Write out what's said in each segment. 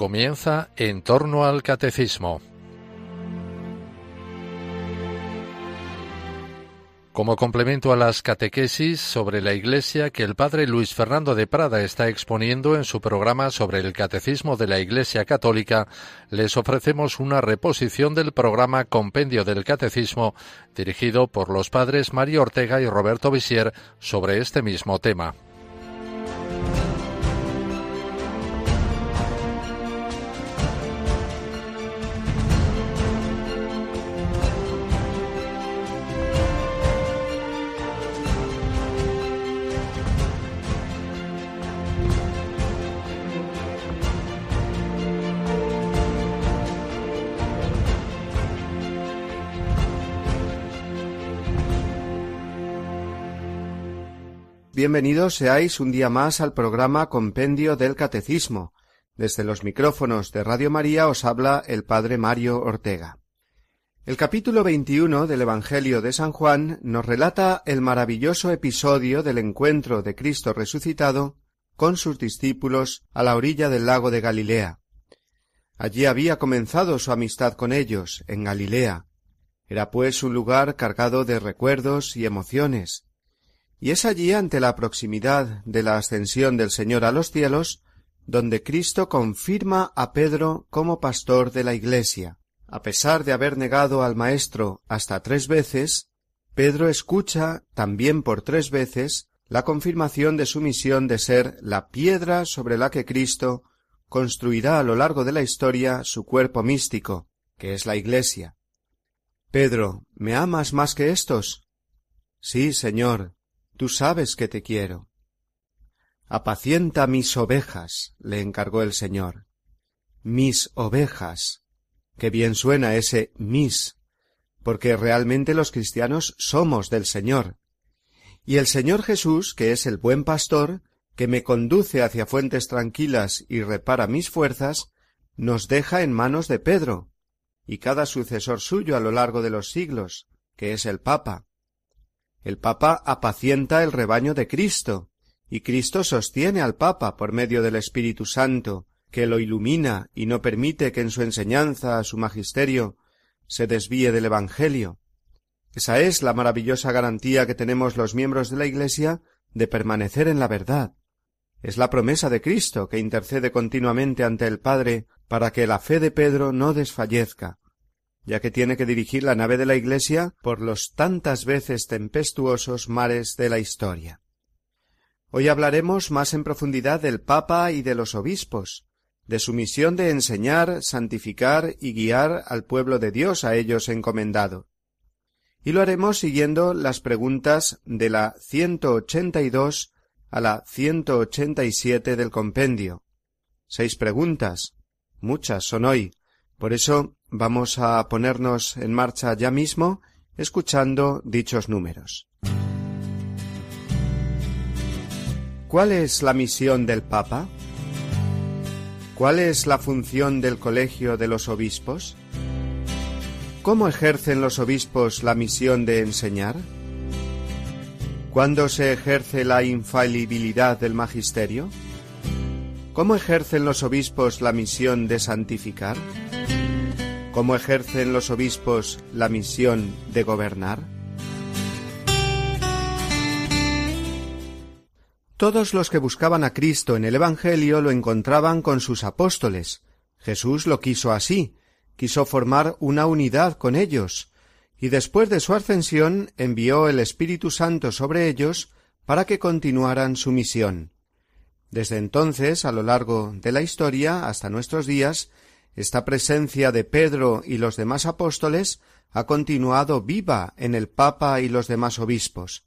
Comienza en torno al catecismo. Como complemento a las catequesis sobre la Iglesia que el padre Luis Fernando de Prada está exponiendo en su programa sobre el Catecismo de la Iglesia Católica, les ofrecemos una reposición del programa Compendio del Catecismo dirigido por los padres Mario Ortega y Roberto Visier sobre este mismo tema. Bienvenidos seáis un día más al programa Compendio del Catecismo. Desde los micrófonos de Radio María os habla el Padre Mario Ortega. El capítulo 21 del Evangelio de San Juan nos relata el maravilloso episodio del encuentro de Cristo resucitado con sus discípulos a la orilla del lago de Galilea. Allí había comenzado su amistad con ellos, en Galilea. Era pues un lugar cargado de recuerdos y emociones, y es allí ante la proximidad de la ascensión del Señor a los cielos donde Cristo confirma a Pedro como pastor de la Iglesia. A pesar de haber negado al Maestro hasta tres veces, Pedro escucha también por tres veces la confirmación de su misión de ser la piedra sobre la que Cristo construirá a lo largo de la historia su cuerpo místico, que es la Iglesia. Pedro, ¿me amas más que estos? Sí, Señor, Tú sabes que te quiero. Apacienta mis ovejas, le encargó el Señor. Mis ovejas. Qué bien suena ese mis, porque realmente los cristianos somos del Señor. Y el Señor Jesús, que es el buen pastor, que me conduce hacia fuentes tranquilas y repara mis fuerzas, nos deja en manos de Pedro, y cada sucesor suyo a lo largo de los siglos, que es el Papa. El Papa apacienta el rebaño de Cristo, y Cristo sostiene al Papa por medio del Espíritu Santo, que lo ilumina y no permite que en su enseñanza, su magisterio, se desvíe del Evangelio. Esa es la maravillosa garantía que tenemos los miembros de la Iglesia de permanecer en la verdad. Es la promesa de Cristo que intercede continuamente ante el Padre para que la fe de Pedro no desfallezca, ya que tiene que dirigir la nave de la Iglesia por los tantas veces tempestuosos mares de la historia. Hoy hablaremos más en profundidad del Papa y de los obispos, de su misión de enseñar, santificar y guiar al pueblo de Dios a ellos encomendado. Y lo haremos siguiendo las preguntas de la 182 a la 187 del compendio. Seis preguntas. Muchas son hoy. Por eso Vamos a ponernos en marcha ya mismo escuchando dichos números. ¿Cuál es la misión del Papa? ¿Cuál es la función del Colegio de los Obispos? ¿Cómo ejercen los obispos la misión de enseñar? ¿Cuándo se ejerce la infalibilidad del magisterio? ¿Cómo ejercen los obispos la misión de santificar? ¿Cómo ejercen los obispos la misión de gobernar? Todos los que buscaban a Cristo en el Evangelio lo encontraban con sus apóstoles. Jesús lo quiso así, quiso formar una unidad con ellos, y después de su ascensión envió el Espíritu Santo sobre ellos para que continuaran su misión. Desde entonces, a lo largo de la historia, hasta nuestros días, esta presencia de Pedro y los demás apóstoles ha continuado viva en el Papa y los demás obispos.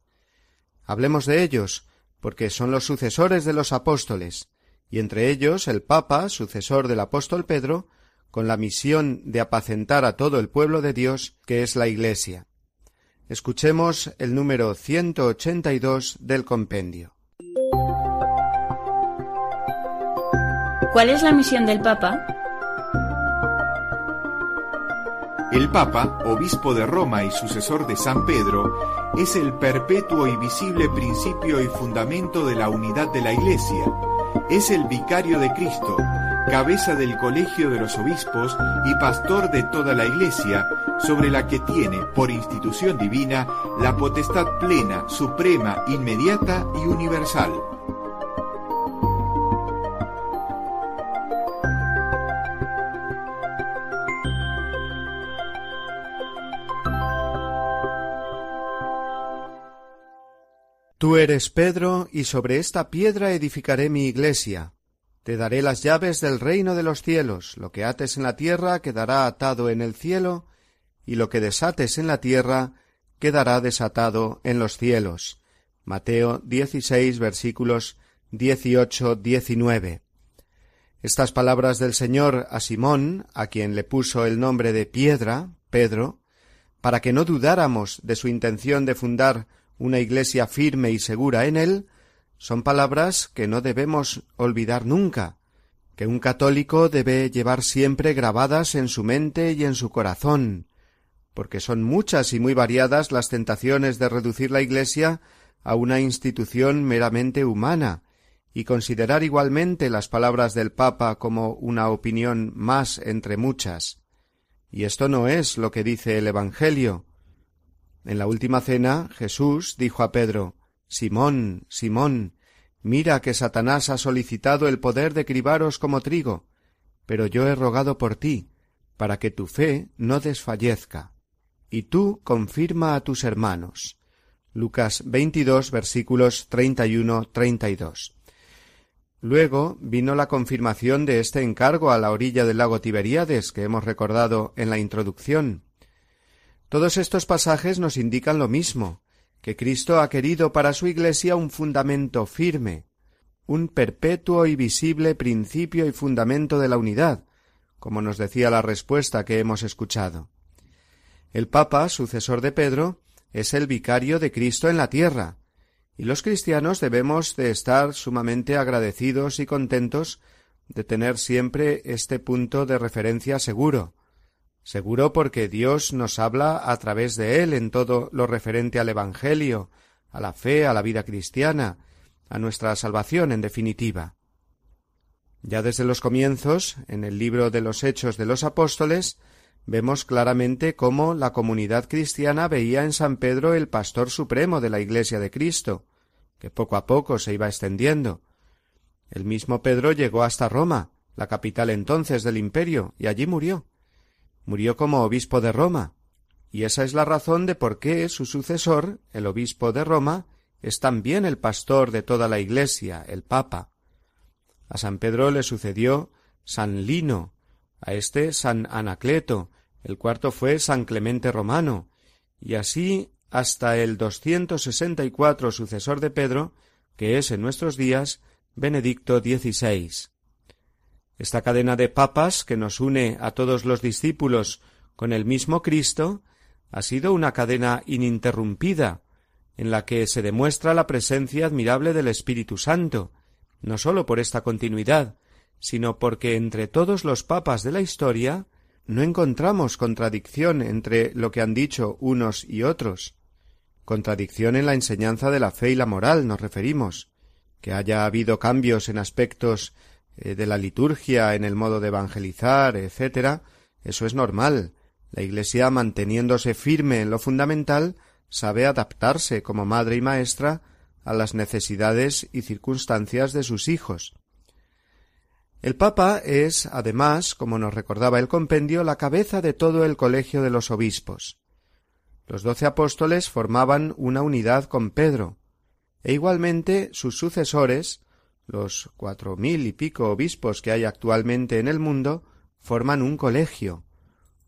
Hablemos de ellos, porque son los sucesores de los apóstoles, y entre ellos el Papa, sucesor del apóstol Pedro, con la misión de apacentar a todo el pueblo de Dios, que es la Iglesia. Escuchemos el número 182 del compendio. ¿Cuál es la misión del Papa? El Papa, obispo de Roma y sucesor de San Pedro, es el perpetuo y visible principio y fundamento de la unidad de la Iglesia. Es el vicario de Cristo, cabeza del colegio de los obispos y pastor de toda la iglesia, sobre la que tiene, por institución divina, la potestad plena, suprema, inmediata y universal. Tú eres Pedro, y sobre esta piedra edificaré mi iglesia. Te daré las llaves del reino de los cielos. Lo que ates en la tierra quedará atado en el cielo, y lo que desates en la tierra quedará desatado en los cielos. Mateo 16 versículos 18 19. Estas palabras del Señor a Simón, a quien le puso el nombre de piedra, Pedro, para que no dudáramos de su intención de fundar una iglesia firme y segura en él, son palabras que no debemos olvidar nunca, que un católico debe llevar siempre grabadas en su mente y en su corazón, porque son muchas y muy variadas las tentaciones de reducir la Iglesia a una institución meramente humana, y considerar igualmente las palabras del Papa como una opinión más entre muchas. Y esto no es lo que dice el Evangelio, en la última cena Jesús dijo a Pedro Simón, Simón, mira que Satanás ha solicitado el poder de cribaros como trigo, pero yo he rogado por ti, para que tu fe no desfallezca. Y tú confirma a tus hermanos. Lucas 22 versículos 31 32. Luego vino la confirmación de este encargo a la orilla del lago Tiberíades que hemos recordado en la introducción. Todos estos pasajes nos indican lo mismo, que Cristo ha querido para su Iglesia un fundamento firme, un perpetuo y visible principio y fundamento de la unidad, como nos decía la respuesta que hemos escuchado. El Papa, sucesor de Pedro, es el vicario de Cristo en la tierra, y los cristianos debemos de estar sumamente agradecidos y contentos de tener siempre este punto de referencia seguro, Seguro porque Dios nos habla a través de él en todo lo referente al Evangelio, a la fe, a la vida cristiana, a nuestra salvación en definitiva. Ya desde los comienzos, en el libro de los Hechos de los Apóstoles, vemos claramente cómo la comunidad cristiana veía en San Pedro el pastor supremo de la Iglesia de Cristo, que poco a poco se iba extendiendo. El mismo Pedro llegó hasta Roma, la capital entonces del imperio, y allí murió murió como obispo de Roma, y esa es la razón de por qué su sucesor, el obispo de Roma, es también el pastor de toda la Iglesia, el Papa. A San Pedro le sucedió San Lino, a este San Anacleto, el cuarto fue San Clemente Romano, y así hasta el doscientos sesenta y cuatro sucesor de Pedro, que es en nuestros días Benedicto XVI. Esta cadena de papas que nos une a todos los discípulos con el mismo Cristo ha sido una cadena ininterrumpida, en la que se demuestra la presencia admirable del Espíritu Santo, no sólo por esta continuidad, sino porque entre todos los papas de la historia no encontramos contradicción entre lo que han dicho unos y otros. Contradicción en la enseñanza de la fe y la moral nos referimos, que haya habido cambios en aspectos eh, de la liturgia, en el modo de evangelizar, etc., eso es normal. La Iglesia, manteniéndose firme en lo fundamental, sabe adaptarse como madre y maestra a las necesidades y circunstancias de sus hijos. El Papa es, además, como nos recordaba el compendio, la cabeza de todo el colegio de los obispos. Los doce apóstoles formaban una unidad con Pedro, e igualmente sus sucesores, los cuatro mil y pico obispos que hay actualmente en el mundo forman un colegio,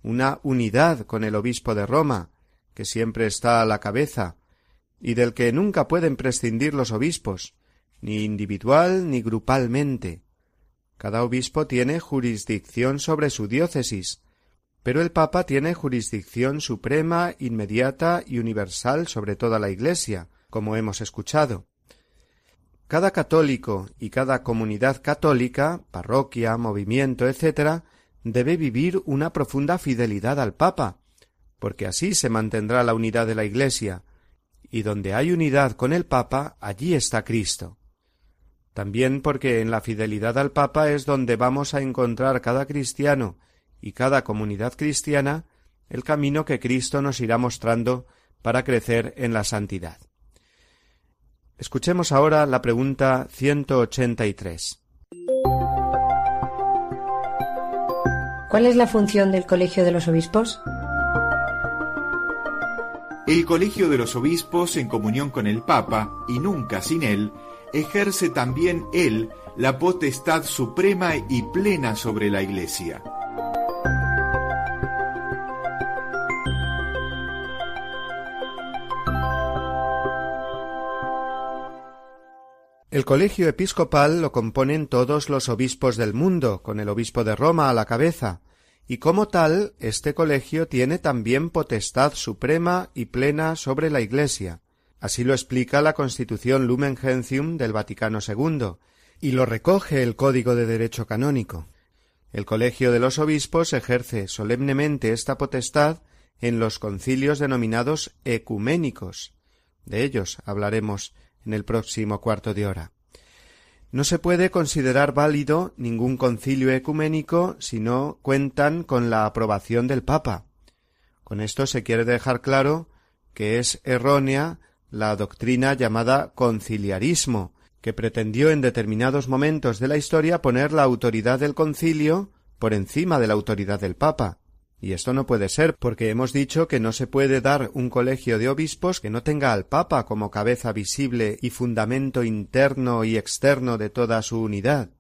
una unidad con el obispo de Roma, que siempre está a la cabeza, y del que nunca pueden prescindir los obispos, ni individual ni grupalmente. Cada obispo tiene jurisdicción sobre su diócesis, pero el Papa tiene jurisdicción suprema, inmediata y universal sobre toda la Iglesia, como hemos escuchado. Cada católico y cada comunidad católica, parroquia, movimiento, etc., debe vivir una profunda fidelidad al Papa, porque así se mantendrá la unidad de la Iglesia, y donde hay unidad con el Papa, allí está Cristo. también porque en la fidelidad al Papa es donde vamos a encontrar cada cristiano y cada comunidad cristiana el camino que Cristo nos irá mostrando para crecer en la santidad. Escuchemos ahora la pregunta 183. ¿Cuál es la función del Colegio de los Obispos? El Colegio de los Obispos, en comunión con el Papa, y nunca sin él, ejerce también él la potestad suprema y plena sobre la Iglesia. El colegio episcopal lo componen todos los obispos del mundo, con el obispo de Roma a la cabeza, y como tal, este colegio tiene también potestad suprema y plena sobre la Iglesia. Así lo explica la Constitución Lumen Gentium del Vaticano II, y lo recoge el Código de Derecho Canónico. El Colegio de los Obispos ejerce solemnemente esta potestad en los concilios denominados ecuménicos. De ellos hablaremos en el próximo cuarto de hora. No se puede considerar válido ningún concilio ecuménico si no cuentan con la aprobación del Papa. Con esto se quiere dejar claro que es errónea la doctrina llamada conciliarismo, que pretendió en determinados momentos de la historia poner la autoridad del concilio por encima de la autoridad del Papa, y esto no puede ser, porque hemos dicho que no se puede dar un colegio de obispos que no tenga al Papa como cabeza visible y fundamento interno y externo de toda su unidad,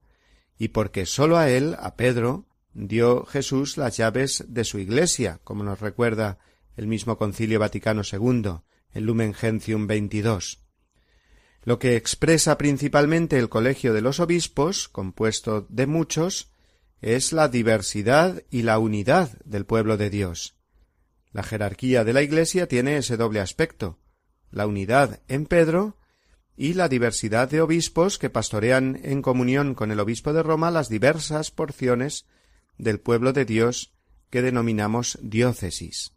y porque sólo a él, a Pedro, dio Jesús las llaves de su Iglesia, como nos recuerda el mismo Concilio Vaticano II, el Lumen Gentium 22. Lo que expresa principalmente el Colegio de los Obispos, compuesto de muchos, es la diversidad y la unidad del pueblo de Dios. La jerarquía de la Iglesia tiene ese doble aspecto, la unidad en Pedro y la diversidad de obispos que pastorean en comunión con el obispo de Roma las diversas porciones del pueblo de Dios que denominamos diócesis.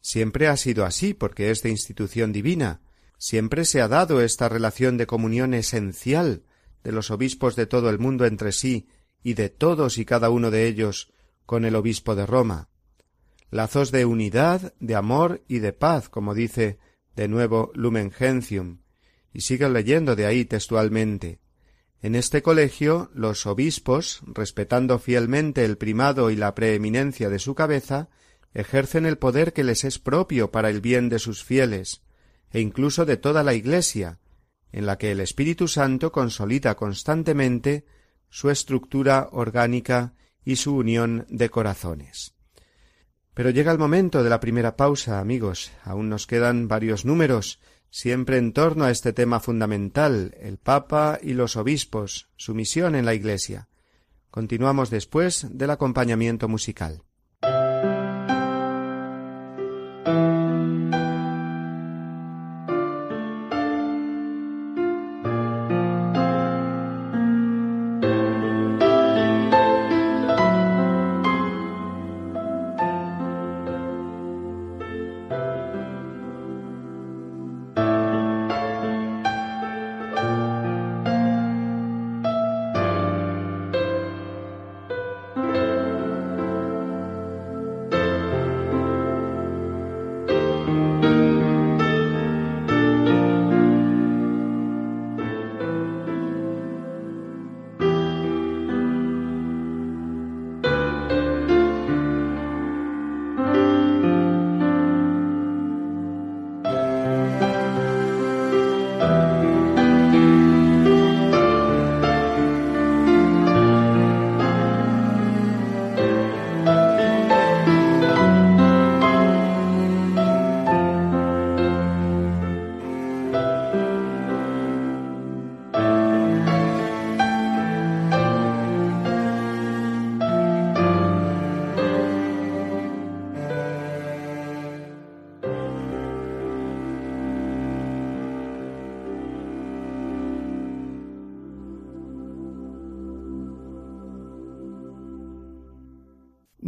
Siempre ha sido así porque es de institución divina, siempre se ha dado esta relación de comunión esencial de los obispos de todo el mundo entre sí y de todos y cada uno de ellos con el obispo de Roma. Lazos de unidad, de amor y de paz, como dice de nuevo Lumen Gentium, y sigue leyendo de ahí textualmente. En este colegio los obispos, respetando fielmente el primado y la preeminencia de su cabeza, ejercen el poder que les es propio para el bien de sus fieles, e incluso de toda la Iglesia, en la que el Espíritu Santo consolida constantemente su estructura orgánica y su unión de corazones. Pero llega el momento de la primera pausa, amigos. Aún nos quedan varios números, siempre en torno a este tema fundamental, el Papa y los obispos, su misión en la Iglesia. Continuamos después del acompañamiento musical.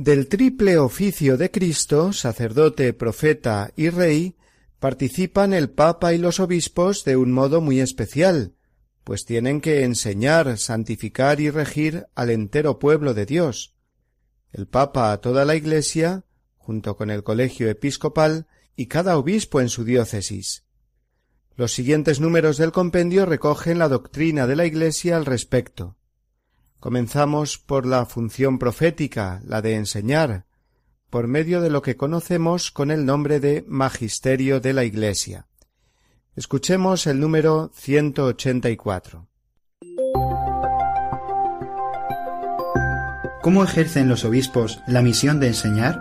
Del triple oficio de Cristo, sacerdote, profeta y rey, participan el Papa y los obispos de un modo muy especial, pues tienen que enseñar, santificar y regir al entero pueblo de Dios. El Papa a toda la Iglesia, junto con el colegio episcopal y cada obispo en su diócesis. Los siguientes números del compendio recogen la doctrina de la Iglesia al respecto. Comenzamos por la función profética, la de enseñar, por medio de lo que conocemos con el nombre de Magisterio de la Iglesia. Escuchemos el número 184. ¿Cómo ejercen los obispos la misión de enseñar?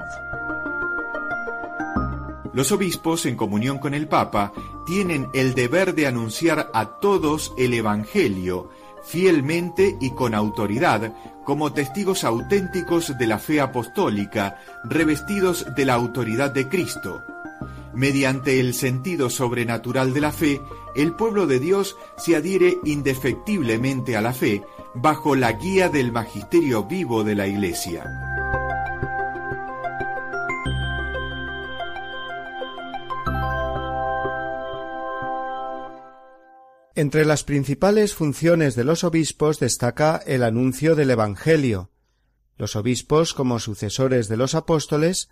Los obispos, en comunión con el Papa, tienen el deber de anunciar a todos el Evangelio, fielmente y con autoridad, como testigos auténticos de la fe apostólica, revestidos de la autoridad de Cristo. Mediante el sentido sobrenatural de la fe, el pueblo de Dios se adhiere indefectiblemente a la fe bajo la guía del magisterio vivo de la Iglesia. Entre las principales funciones de los obispos destaca el anuncio del Evangelio. Los obispos, como sucesores de los apóstoles,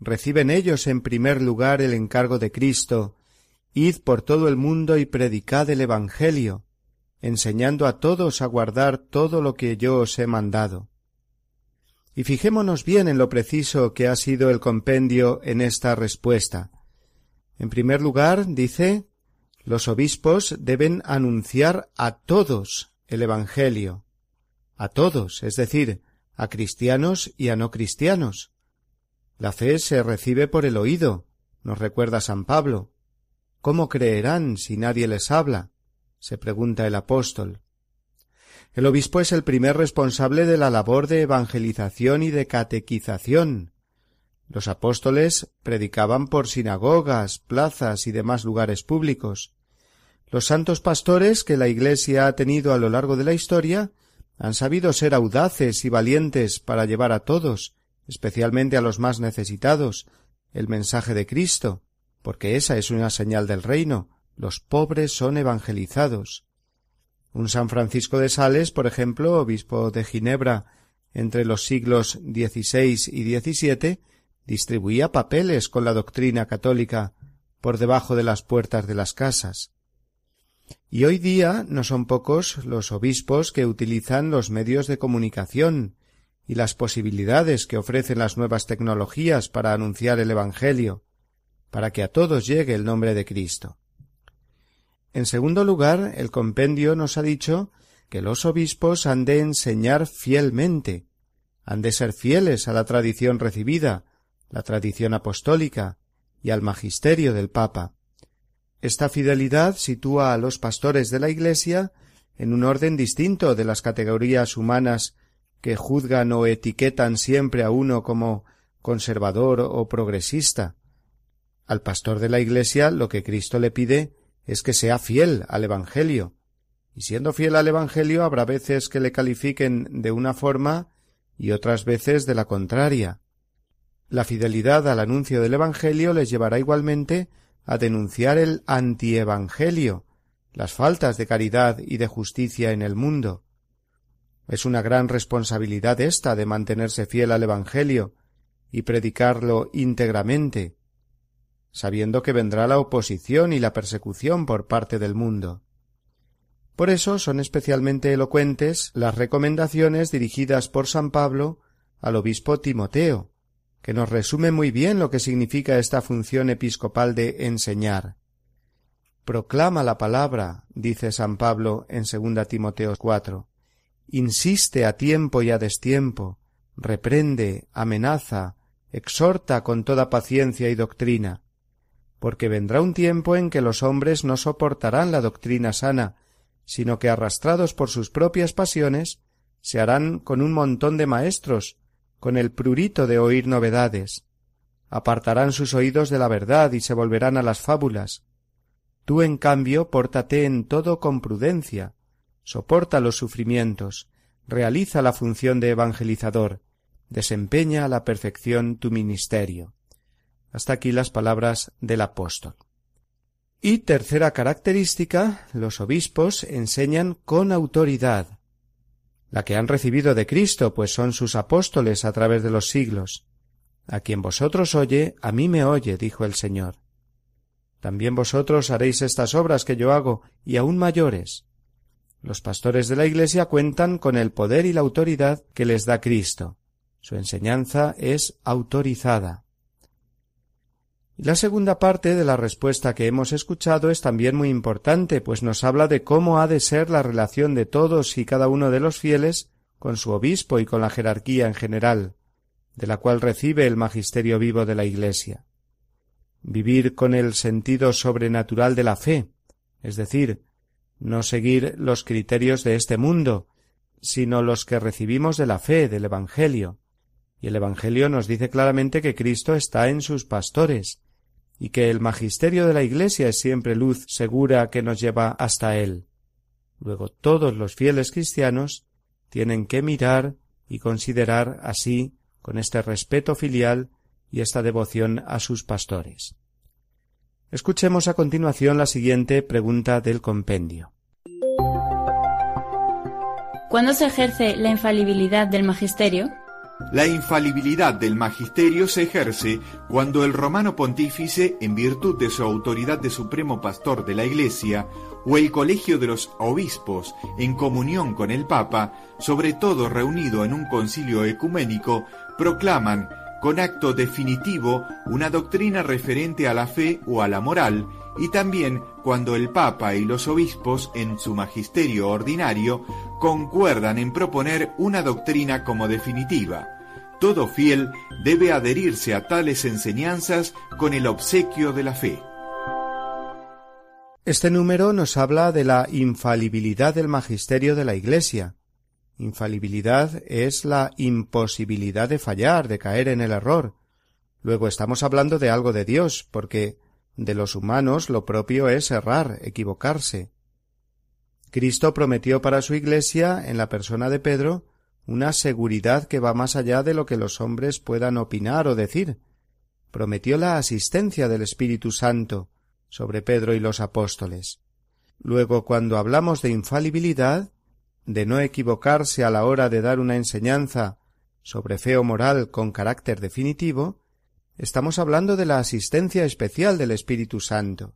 reciben ellos en primer lugar el encargo de Cristo Id por todo el mundo y predicad el Evangelio, enseñando a todos a guardar todo lo que yo os he mandado. Y fijémonos bien en lo preciso que ha sido el compendio en esta respuesta. En primer lugar, dice los obispos deben anunciar a todos el Evangelio, a todos, es decir, a cristianos y a no cristianos. La fe se recibe por el oído, nos recuerda San Pablo. ¿Cómo creerán si nadie les habla? se pregunta el apóstol. El obispo es el primer responsable de la labor de evangelización y de catequización. Los apóstoles predicaban por sinagogas, plazas y demás lugares públicos. Los santos pastores que la Iglesia ha tenido a lo largo de la historia han sabido ser audaces y valientes para llevar a todos, especialmente a los más necesitados, el mensaje de Cristo, porque esa es una señal del reino, los pobres son evangelizados. Un San Francisco de Sales, por ejemplo, obispo de Ginebra entre los siglos XVI y XVII, distribuía papeles con la doctrina católica por debajo de las puertas de las casas. Y hoy día no son pocos los obispos que utilizan los medios de comunicación y las posibilidades que ofrecen las nuevas tecnologías para anunciar el Evangelio, para que a todos llegue el nombre de Cristo. En segundo lugar, el compendio nos ha dicho que los obispos han de enseñar fielmente, han de ser fieles a la tradición recibida, la tradición apostólica y al magisterio del Papa. Esta fidelidad sitúa a los pastores de la Iglesia en un orden distinto de las categorías humanas que juzgan o etiquetan siempre a uno como conservador o progresista. Al pastor de la Iglesia lo que Cristo le pide es que sea fiel al Evangelio, y siendo fiel al Evangelio habrá veces que le califiquen de una forma y otras veces de la contraria. La fidelidad al anuncio del Evangelio les llevará igualmente a denunciar el antievangelio, las faltas de caridad y de justicia en el mundo. Es una gran responsabilidad esta de mantenerse fiel al Evangelio y predicarlo íntegramente, sabiendo que vendrá la oposición y la persecución por parte del mundo. Por eso son especialmente elocuentes las recomendaciones dirigidas por San Pablo al obispo Timoteo, que nos resume muy bien lo que significa esta función episcopal de enseñar. Proclama la palabra, dice San Pablo en 2 Timoteo 4. Insiste a tiempo y a destiempo, reprende, amenaza, exhorta con toda paciencia y doctrina, porque vendrá un tiempo en que los hombres no soportarán la doctrina sana, sino que arrastrados por sus propias pasiones, se harán con un montón de maestros, con el prurito de oír novedades. Apartarán sus oídos de la verdad y se volverán a las fábulas. Tú, en cambio, pórtate en todo con prudencia, soporta los sufrimientos, realiza la función de evangelizador, desempeña a la perfección tu ministerio. Hasta aquí las palabras del apóstol. Y tercera característica, los obispos enseñan con autoridad, la que han recibido de Cristo, pues son sus apóstoles a través de los siglos. A quien vosotros oye, a mí me oye, dijo el Señor. También vosotros haréis estas obras que yo hago, y aún mayores. Los pastores de la Iglesia cuentan con el poder y la autoridad que les da Cristo. Su enseñanza es autorizada. La segunda parte de la respuesta que hemos escuchado es también muy importante, pues nos habla de cómo ha de ser la relación de todos y cada uno de los fieles con su obispo y con la jerarquía en general, de la cual recibe el magisterio vivo de la Iglesia. Vivir con el sentido sobrenatural de la fe, es decir, no seguir los criterios de este mundo, sino los que recibimos de la fe, del Evangelio. Y el Evangelio nos dice claramente que Cristo está en sus pastores, y que el magisterio de la Iglesia es siempre luz segura que nos lleva hasta Él. Luego todos los fieles cristianos tienen que mirar y considerar así, con este respeto filial y esta devoción a sus pastores. Escuchemos a continuación la siguiente pregunta del compendio. ¿Cuándo se ejerce la infalibilidad del magisterio? La infalibilidad del magisterio se ejerce cuando el romano pontífice, en virtud de su autoridad de supremo pastor de la Iglesia, o el colegio de los obispos, en comunión con el Papa, sobre todo reunido en un concilio ecuménico, proclaman con acto definitivo una doctrina referente a la fe o a la moral, y también cuando el Papa y los obispos, en su magisterio ordinario, concuerdan en proponer una doctrina como definitiva. Todo fiel debe adherirse a tales enseñanzas con el obsequio de la fe. Este número nos habla de la infalibilidad del magisterio de la Iglesia. Infalibilidad es la imposibilidad de fallar, de caer en el error. Luego estamos hablando de algo de Dios, porque de los humanos lo propio es errar, equivocarse. Cristo prometió para su Iglesia, en la persona de Pedro, una seguridad que va más allá de lo que los hombres puedan opinar o decir. Prometió la asistencia del Espíritu Santo sobre Pedro y los apóstoles. Luego, cuando hablamos de infalibilidad, de no equivocarse a la hora de dar una enseñanza sobre fe o moral con carácter definitivo, Estamos hablando de la asistencia especial del Espíritu Santo.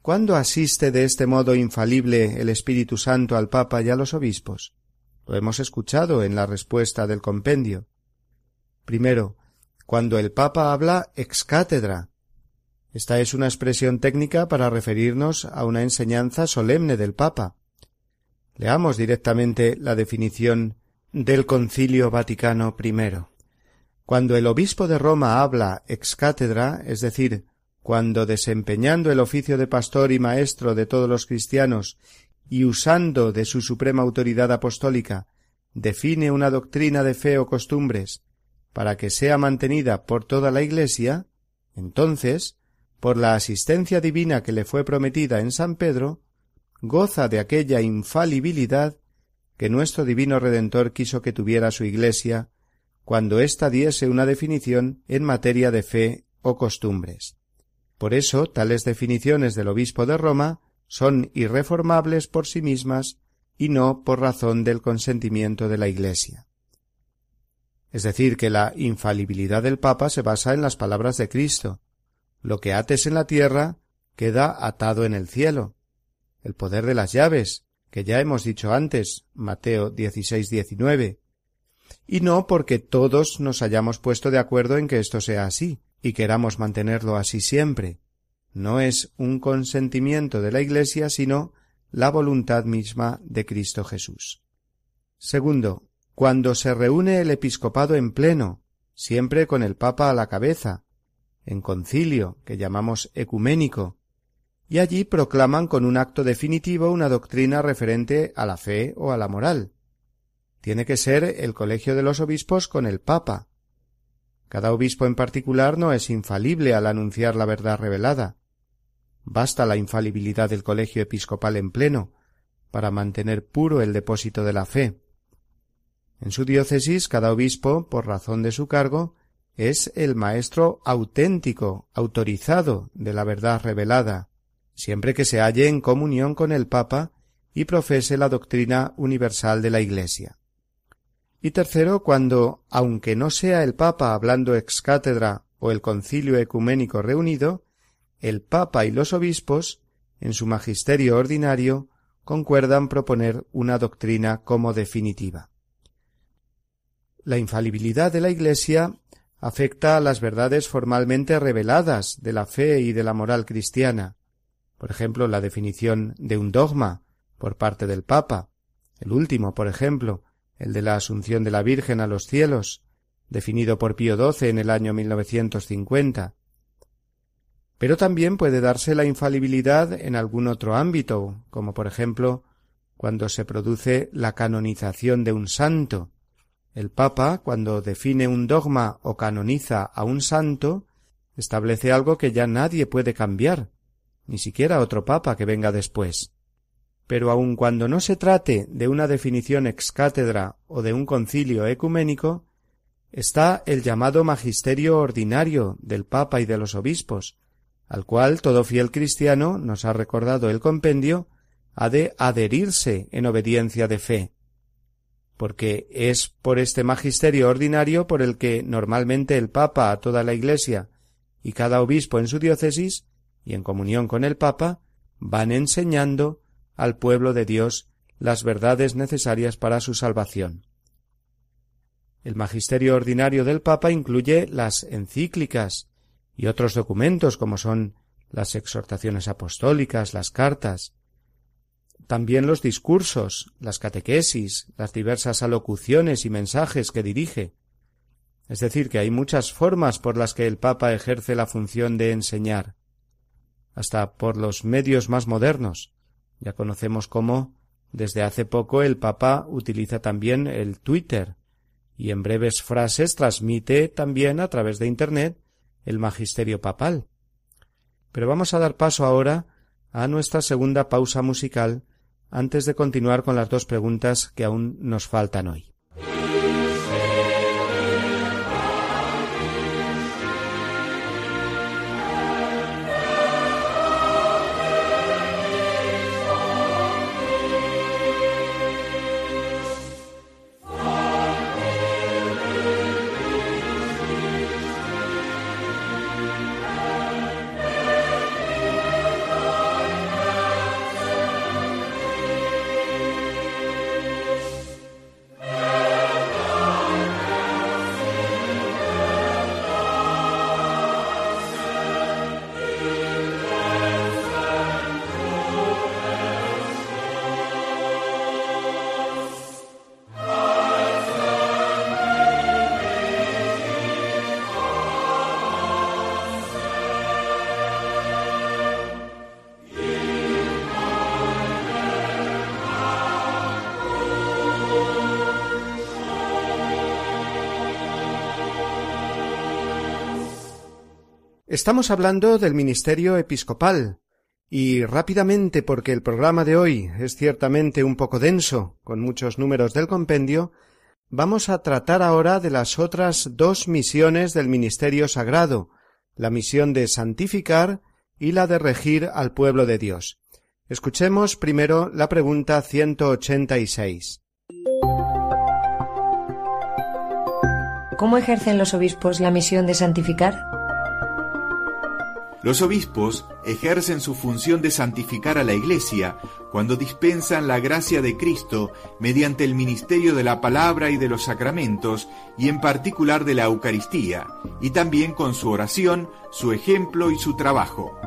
¿Cuándo asiste de este modo infalible el Espíritu Santo al Papa y a los obispos? Lo hemos escuchado en la respuesta del compendio. Primero, cuando el Papa habla ex cátedra. Esta es una expresión técnica para referirnos a una enseñanza solemne del Papa. Leamos directamente la definición del Concilio Vaticano I. Cuando el obispo de Roma habla ex cátedra, es decir, cuando desempeñando el oficio de pastor y maestro de todos los cristianos y usando de su suprema autoridad apostólica, define una doctrina de fe o costumbres para que sea mantenida por toda la Iglesia, entonces, por la asistencia divina que le fue prometida en San Pedro, goza de aquella infalibilidad que nuestro divino Redentor quiso que tuviera su Iglesia cuando ésta diese una definición en materia de fe o costumbres. Por eso tales definiciones del obispo de Roma son irreformables por sí mismas y no por razón del consentimiento de la Iglesia. Es decir, que la infalibilidad del Papa se basa en las palabras de Cristo. Lo que ates en la tierra queda atado en el cielo. El poder de las llaves, que ya hemos dicho antes, Mateo 16, 19, y no porque todos nos hayamos puesto de acuerdo en que esto sea así, y queramos mantenerlo así siempre. No es un consentimiento de la Iglesia, sino la voluntad misma de Cristo Jesús. Segundo, cuando se reúne el episcopado en pleno, siempre con el Papa a la cabeza, en concilio, que llamamos ecuménico, y allí proclaman con un acto definitivo una doctrina referente a la fe o a la moral tiene que ser el colegio de los obispos con el Papa. Cada obispo en particular no es infalible al anunciar la verdad revelada. Basta la infalibilidad del colegio episcopal en pleno para mantener puro el depósito de la fe. En su diócesis cada obispo, por razón de su cargo, es el maestro auténtico, autorizado de la verdad revelada, siempre que se halle en comunión con el Papa y profese la doctrina universal de la Iglesia. Y tercero, cuando, aunque no sea el Papa hablando ex cátedra o el concilio ecuménico reunido, el Papa y los obispos, en su magisterio ordinario, concuerdan proponer una doctrina como definitiva. La infalibilidad de la Iglesia afecta a las verdades formalmente reveladas de la fe y de la moral cristiana, por ejemplo, la definición de un dogma por parte del Papa, el último, por ejemplo, el de la Asunción de la Virgen a los cielos, definido por Pío XII en el año 1950. Pero también puede darse la infalibilidad en algún otro ámbito, como por ejemplo cuando se produce la canonización de un santo. El Papa, cuando define un dogma o canoniza a un santo, establece algo que ya nadie puede cambiar, ni siquiera otro Papa que venga después pero aun cuando no se trate de una definición ex cátedra o de un concilio ecuménico, está el llamado magisterio ordinario del Papa y de los obispos, al cual todo fiel cristiano, nos ha recordado el compendio, ha de adherirse en obediencia de fe, porque es por este magisterio ordinario por el que normalmente el Papa a toda la Iglesia y cada obispo en su diócesis, y en comunión con el Papa, van enseñando al pueblo de Dios las verdades necesarias para su salvación. El magisterio ordinario del Papa incluye las encíclicas y otros documentos como son las exhortaciones apostólicas, las cartas, también los discursos, las catequesis, las diversas alocuciones y mensajes que dirige. Es decir, que hay muchas formas por las que el Papa ejerce la función de enseñar, hasta por los medios más modernos, ya conocemos cómo desde hace poco el Papa utiliza también el Twitter y en breves frases transmite también a través de Internet el magisterio papal. Pero vamos a dar paso ahora a nuestra segunda pausa musical antes de continuar con las dos preguntas que aún nos faltan hoy. Estamos hablando del ministerio episcopal, y rápidamente porque el programa de hoy es ciertamente un poco denso, con muchos números del compendio, vamos a tratar ahora de las otras dos misiones del ministerio sagrado, la misión de santificar y la de regir al pueblo de Dios. Escuchemos primero la pregunta 186. ¿Cómo ejercen los obispos la misión de santificar? Los obispos ejercen su función de santificar a la Iglesia cuando dispensan la gracia de Cristo mediante el ministerio de la palabra y de los sacramentos, y en particular de la Eucaristía, y también con su oración, su ejemplo y su trabajo.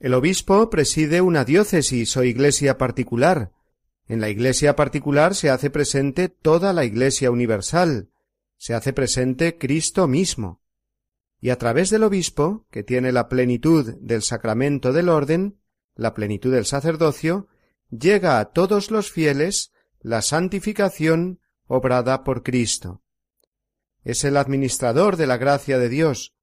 El obispo preside una diócesis o iglesia particular, en la Iglesia particular se hace presente toda la Iglesia universal, se hace presente Cristo mismo. Y a través del obispo, que tiene la plenitud del sacramento del orden, la plenitud del sacerdocio, llega a todos los fieles la santificación obrada por Cristo. Es el administrador de la gracia de Dios,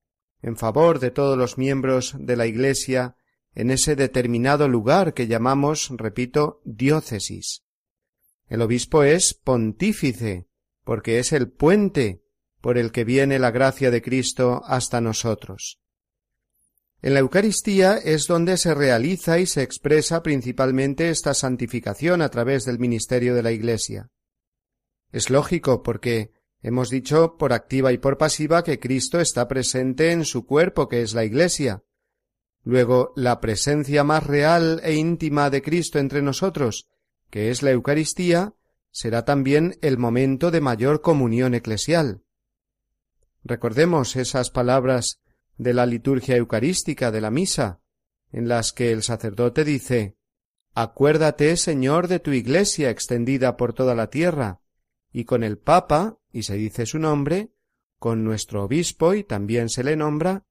en favor de todos los miembros de la Iglesia en ese determinado lugar que llamamos, repito, diócesis. El obispo es pontífice, porque es el puente por el que viene la gracia de Cristo hasta nosotros. En la Eucaristía es donde se realiza y se expresa principalmente esta santificación a través del ministerio de la Iglesia. Es lógico porque hemos dicho por activa y por pasiva que Cristo está presente en su cuerpo, que es la Iglesia. Luego, la presencia más real e íntima de Cristo entre nosotros, que es la Eucaristía, será también el momento de mayor comunión eclesial. Recordemos esas palabras de la liturgia eucarística de la misa, en las que el sacerdote dice Acuérdate, Señor, de tu Iglesia extendida por toda la tierra, y con el Papa, y se dice su nombre, con nuestro obispo, y también se le nombra,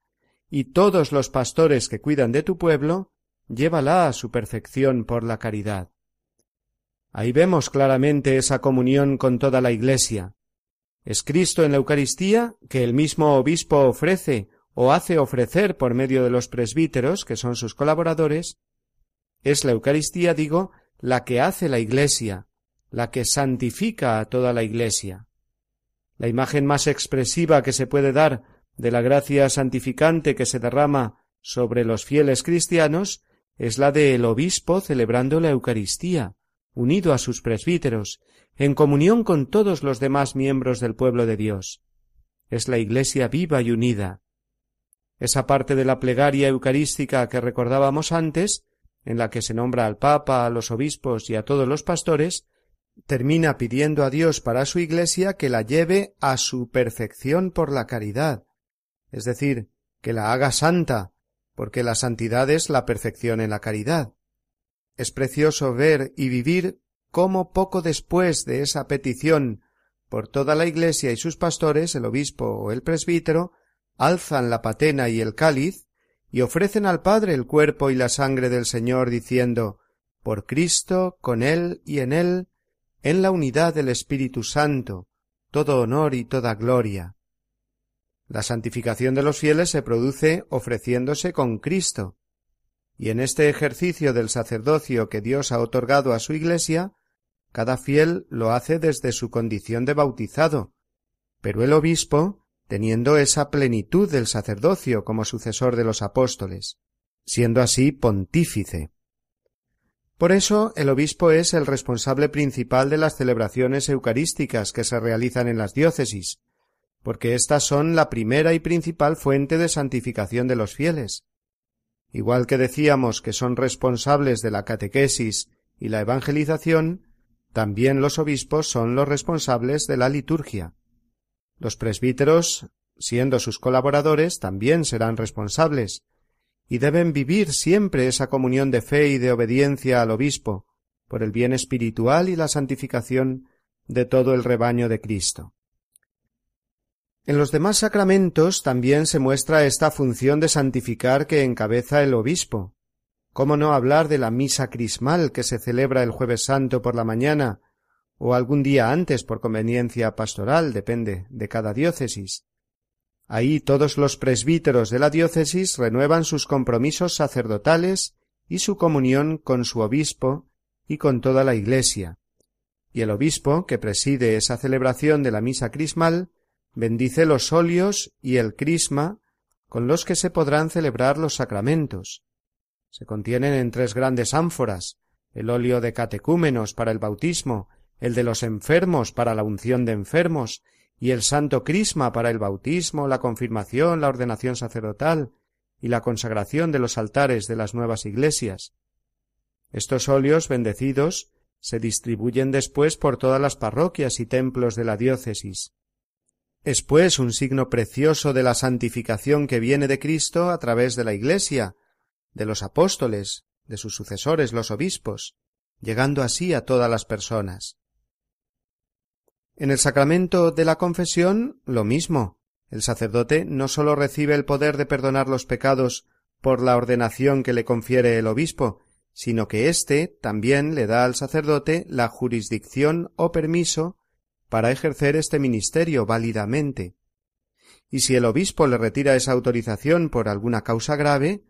y todos los pastores que cuidan de tu pueblo, llévala a su perfección por la caridad. Ahí vemos claramente esa comunión con toda la Iglesia. Es Cristo en la Eucaristía que el mismo obispo ofrece o hace ofrecer por medio de los presbíteros, que son sus colaboradores, es la Eucaristía, digo, la que hace la Iglesia, la que santifica a toda la Iglesia. La imagen más expresiva que se puede dar de la gracia santificante que se derrama sobre los fieles cristianos es la del obispo celebrando la Eucaristía, unido a sus presbíteros, en comunión con todos los demás miembros del pueblo de Dios. Es la Iglesia viva y unida, esa parte de la plegaria eucarística que recordábamos antes, en la que se nombra al Papa, a los obispos y a todos los pastores, termina pidiendo a Dios para su Iglesia que la lleve a su perfección por la caridad, es decir, que la haga santa, porque la santidad es la perfección en la caridad. Es precioso ver y vivir cómo poco después de esa petición por toda la Iglesia y sus pastores, el obispo o el presbítero, alzan la patena y el cáliz, y ofrecen al Padre el cuerpo y la sangre del Señor, diciendo Por Cristo, con Él y en Él, en la unidad del Espíritu Santo, todo honor y toda gloria. La santificación de los fieles se produce ofreciéndose con Cristo, y en este ejercicio del sacerdocio que Dios ha otorgado a su Iglesia, cada fiel lo hace desde su condición de bautizado, pero el obispo teniendo esa plenitud del sacerdocio como sucesor de los apóstoles, siendo así pontífice. Por eso el obispo es el responsable principal de las celebraciones eucarísticas que se realizan en las diócesis, porque éstas son la primera y principal fuente de santificación de los fieles. Igual que decíamos que son responsables de la catequesis y la evangelización, también los obispos son los responsables de la liturgia. Los presbíteros, siendo sus colaboradores, también serán responsables, y deben vivir siempre esa comunión de fe y de obediencia al obispo, por el bien espiritual y la santificación de todo el rebaño de Cristo. En los demás sacramentos también se muestra esta función de santificar que encabeza el obispo. ¿Cómo no hablar de la misa crismal que se celebra el jueves santo por la mañana o algún día antes por conveniencia pastoral, depende de cada diócesis. Ahí todos los presbíteros de la diócesis renuevan sus compromisos sacerdotales y su comunión con su obispo y con toda la Iglesia. Y el obispo, que preside esa celebración de la misa crismal, bendice los óleos y el crisma con los que se podrán celebrar los sacramentos. Se contienen en tres grandes ánforas, el óleo de catecúmenos para el bautismo, el de los enfermos para la unción de enfermos, y el santo crisma para el bautismo, la confirmación, la ordenación sacerdotal y la consagración de los altares de las nuevas iglesias. Estos óleos bendecidos se distribuyen después por todas las parroquias y templos de la diócesis. Es pues un signo precioso de la santificación que viene de Cristo a través de la Iglesia, de los apóstoles, de sus sucesores los obispos, llegando así a todas las personas. En el sacramento de la confesión lo mismo. El sacerdote no sólo recibe el poder de perdonar los pecados por la ordenación que le confiere el obispo, sino que éste también le da al sacerdote la jurisdicción o permiso para ejercer este ministerio válidamente. Y si el obispo le retira esa autorización por alguna causa grave,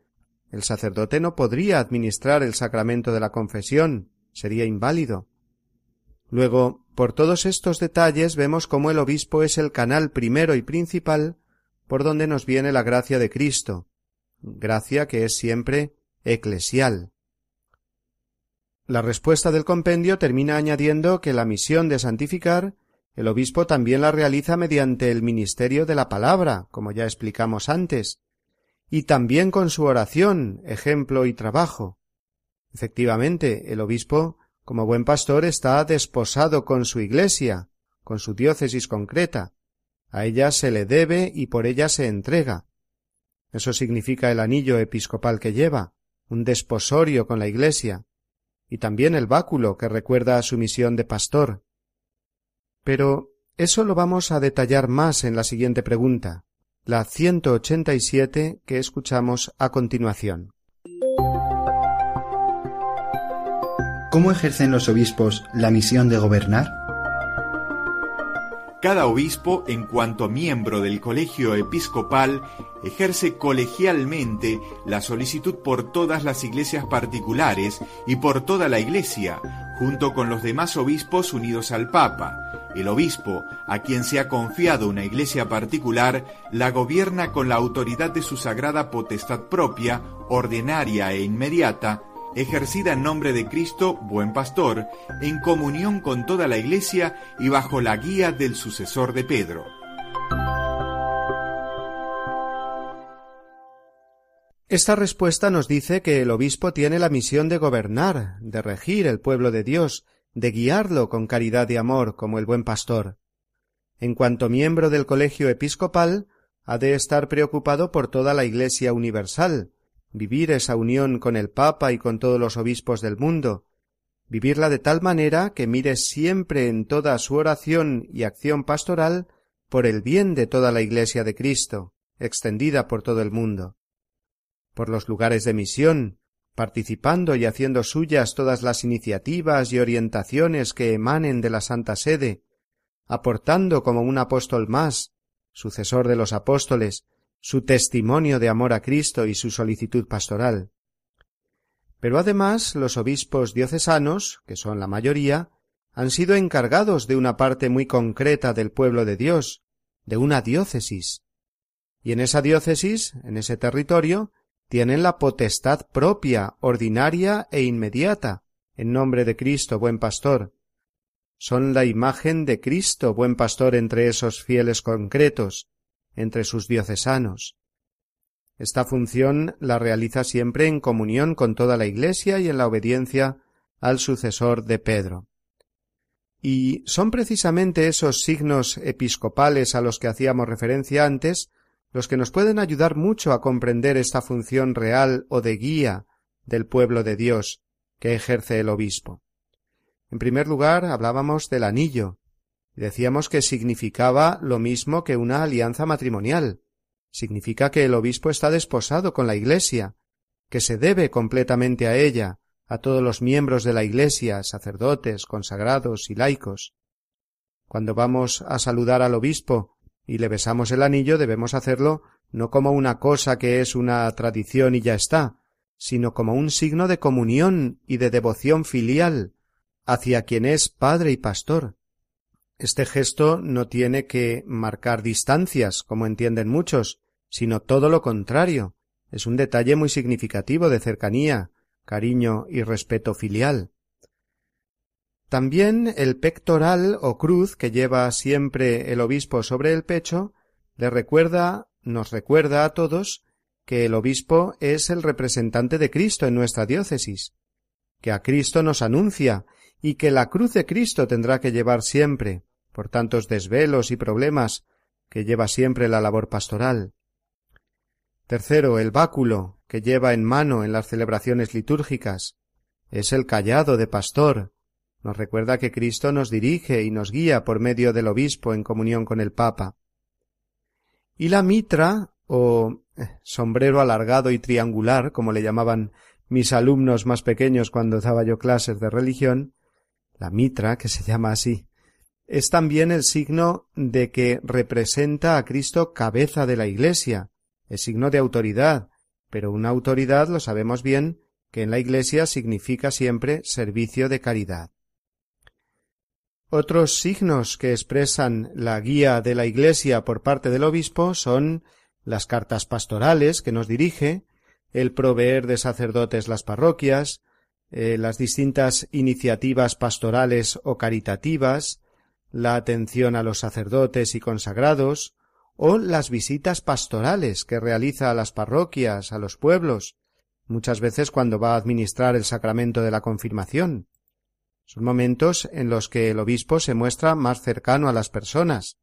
el sacerdote no podría administrar el sacramento de la confesión, sería inválido. Luego, por todos estos detalles vemos cómo el obispo es el canal primero y principal por donde nos viene la gracia de Cristo, gracia que es siempre eclesial. La respuesta del compendio termina añadiendo que la misión de santificar el obispo también la realiza mediante el ministerio de la palabra, como ya explicamos antes, y también con su oración, ejemplo y trabajo. Efectivamente, el obispo, como buen pastor, está desposado con su iglesia, con su diócesis concreta. A ella se le debe y por ella se entrega. Eso significa el anillo episcopal que lleva, un desposorio con la iglesia, y también el báculo que recuerda a su misión de pastor. Pero eso lo vamos a detallar más en la siguiente pregunta, la 187 que escuchamos a continuación. ¿Cómo ejercen los obispos la misión de gobernar? Cada obispo, en cuanto miembro del colegio episcopal, ejerce colegialmente la solicitud por todas las iglesias particulares y por toda la iglesia, junto con los demás obispos unidos al Papa. El obispo, a quien se ha confiado una iglesia particular, la gobierna con la autoridad de su sagrada potestad propia, ordinaria e inmediata, ejercida en nombre de Cristo, buen pastor, en comunión con toda la Iglesia y bajo la guía del sucesor de Pedro. Esta respuesta nos dice que el obispo tiene la misión de gobernar, de regir el pueblo de Dios, de guiarlo con caridad y amor como el buen pastor. En cuanto miembro del colegio episcopal, ha de estar preocupado por toda la Iglesia universal, vivir esa unión con el Papa y con todos los obispos del mundo, vivirla de tal manera que mire siempre en toda su oración y acción pastoral por el bien de toda la Iglesia de Cristo, extendida por todo el mundo. Por los lugares de misión, participando y haciendo suyas todas las iniciativas y orientaciones que emanen de la Santa Sede, aportando como un apóstol más, sucesor de los apóstoles, su testimonio de amor a Cristo y su solicitud pastoral. Pero además los obispos diocesanos, que son la mayoría, han sido encargados de una parte muy concreta del pueblo de Dios, de una diócesis. Y en esa diócesis, en ese territorio, tienen la potestad propia, ordinaria e inmediata, en nombre de Cristo, buen pastor. Son la imagen de Cristo, buen pastor, entre esos fieles concretos, entre sus diocesanos. Esta función la realiza siempre en comunión con toda la Iglesia y en la obediencia al sucesor de Pedro. Y son precisamente esos signos episcopales a los que hacíamos referencia antes los que nos pueden ayudar mucho a comprender esta función real o de guía del pueblo de Dios que ejerce el obispo. En primer lugar, hablábamos del anillo, Decíamos que significaba lo mismo que una alianza matrimonial. Significa que el obispo está desposado con la Iglesia, que se debe completamente a ella, a todos los miembros de la Iglesia, sacerdotes, consagrados y laicos. Cuando vamos a saludar al obispo y le besamos el anillo, debemos hacerlo no como una cosa que es una tradición y ya está, sino como un signo de comunión y de devoción filial hacia quien es padre y pastor. Este gesto no tiene que marcar distancias, como entienden muchos, sino todo lo contrario. Es un detalle muy significativo de cercanía, cariño y respeto filial. También el pectoral o cruz que lleva siempre el obispo sobre el pecho le recuerda, nos recuerda a todos que el obispo es el representante de Cristo en nuestra diócesis, que a Cristo nos anuncia y que la cruz de Cristo tendrá que llevar siempre, por tantos desvelos y problemas que lleva siempre la labor pastoral. Tercero, el báculo que lleva en mano en las celebraciones litúrgicas. Es el callado de pastor. Nos recuerda que Cristo nos dirige y nos guía por medio del obispo en comunión con el Papa. Y la mitra, o eh, sombrero alargado y triangular, como le llamaban mis alumnos más pequeños cuando daba yo clases de religión, la mitra, que se llama así, es también el signo de que representa a Cristo cabeza de la Iglesia, es signo de autoridad, pero una autoridad lo sabemos bien que en la Iglesia significa siempre servicio de caridad. Otros signos que expresan la guía de la Iglesia por parte del obispo son las cartas pastorales que nos dirige, el proveer de sacerdotes las parroquias, eh, las distintas iniciativas pastorales o caritativas, la atención a los sacerdotes y consagrados, o las visitas pastorales que realiza a las parroquias, a los pueblos, muchas veces cuando va a administrar el sacramento de la confirmación. Son momentos en los que el obispo se muestra más cercano a las personas.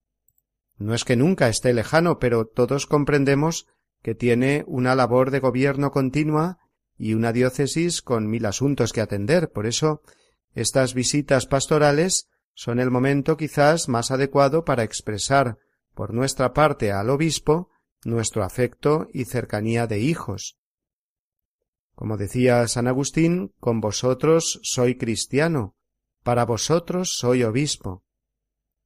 No es que nunca esté lejano, pero todos comprendemos que tiene una labor de gobierno continua y una diócesis con mil asuntos que atender. Por eso, estas visitas pastorales son el momento quizás más adecuado para expresar por nuestra parte al obispo nuestro afecto y cercanía de hijos. Como decía San Agustín, con vosotros soy cristiano, para vosotros soy obispo.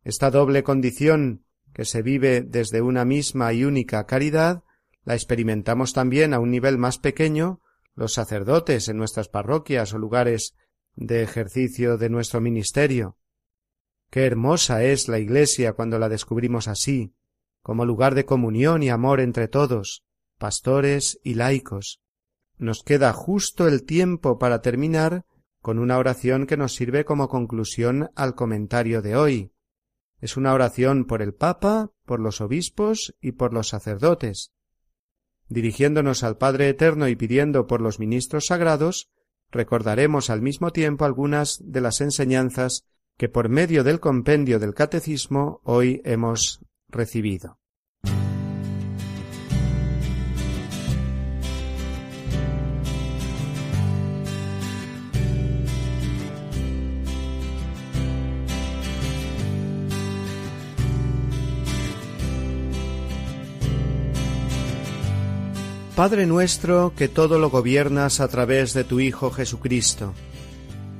Esta doble condición que se vive desde una misma y única caridad la experimentamos también a un nivel más pequeño los sacerdotes en nuestras parroquias o lugares de ejercicio de nuestro ministerio. Qué hermosa es la Iglesia cuando la descubrimos así, como lugar de comunión y amor entre todos, pastores y laicos. Nos queda justo el tiempo para terminar con una oración que nos sirve como conclusión al comentario de hoy. Es una oración por el Papa, por los obispos y por los sacerdotes. Dirigiéndonos al Padre Eterno y pidiendo por los ministros sagrados, recordaremos al mismo tiempo algunas de las enseñanzas que por medio del compendio del Catecismo hoy hemos recibido. Padre nuestro, que todo lo gobiernas a través de tu Hijo Jesucristo,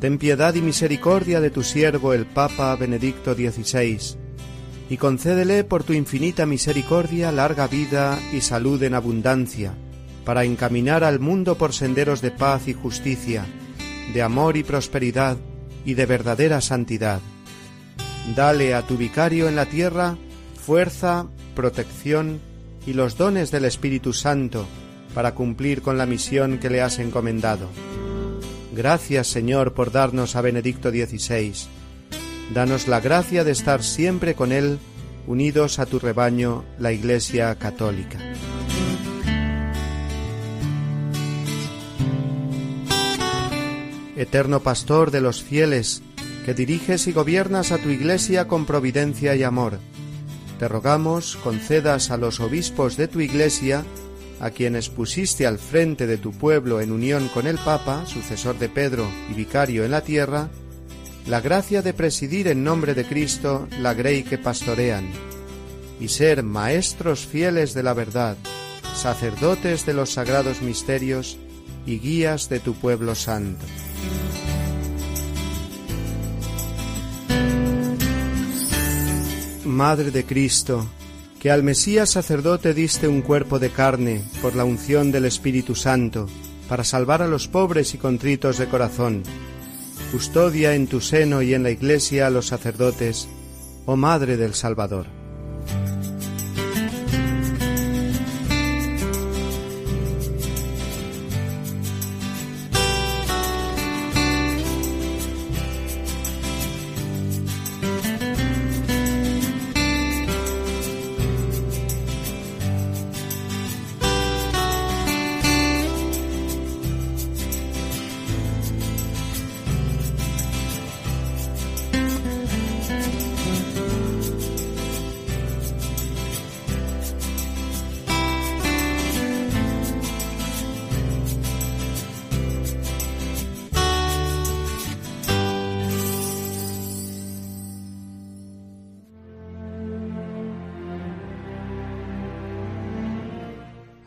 ten piedad y misericordia de tu siervo el Papa Benedicto XVI, y concédele por tu infinita misericordia larga vida y salud en abundancia, para encaminar al mundo por senderos de paz y justicia, de amor y prosperidad, y de verdadera santidad. Dale a tu vicario en la tierra fuerza, protección y los dones del Espíritu Santo, para cumplir con la misión que le has encomendado. Gracias, Señor, por darnos a Benedicto XVI. Danos la gracia de estar siempre con él, unidos a tu rebaño, la Iglesia Católica. Eterno Pastor de los fieles, que diriges y gobiernas a tu Iglesia con providencia y amor, te rogamos concedas a los obispos de tu Iglesia a quienes pusiste al frente de tu pueblo en unión con el Papa, sucesor de Pedro y vicario en la tierra, la gracia de presidir en nombre de Cristo la grey que pastorean, y ser maestros fieles de la verdad, sacerdotes de los sagrados misterios y guías de tu pueblo santo. Madre de Cristo, que al Mesías sacerdote diste un cuerpo de carne por la unción del Espíritu Santo, para salvar a los pobres y contritos de corazón. Custodia en tu seno y en la Iglesia a los sacerdotes, oh Madre del Salvador.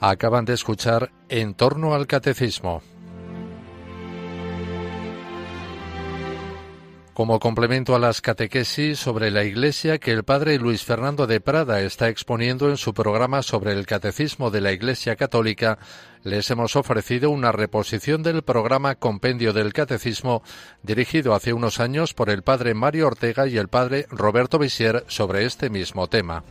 Acaban de escuchar En torno al catecismo. Como complemento a las catequesis sobre la Iglesia que el padre Luis Fernando de Prada está exponiendo en su programa sobre el Catecismo de la Iglesia Católica, les hemos ofrecido una reposición del programa Compendio del Catecismo dirigido hace unos años por el padre Mario Ortega y el padre Roberto Visier sobre este mismo tema.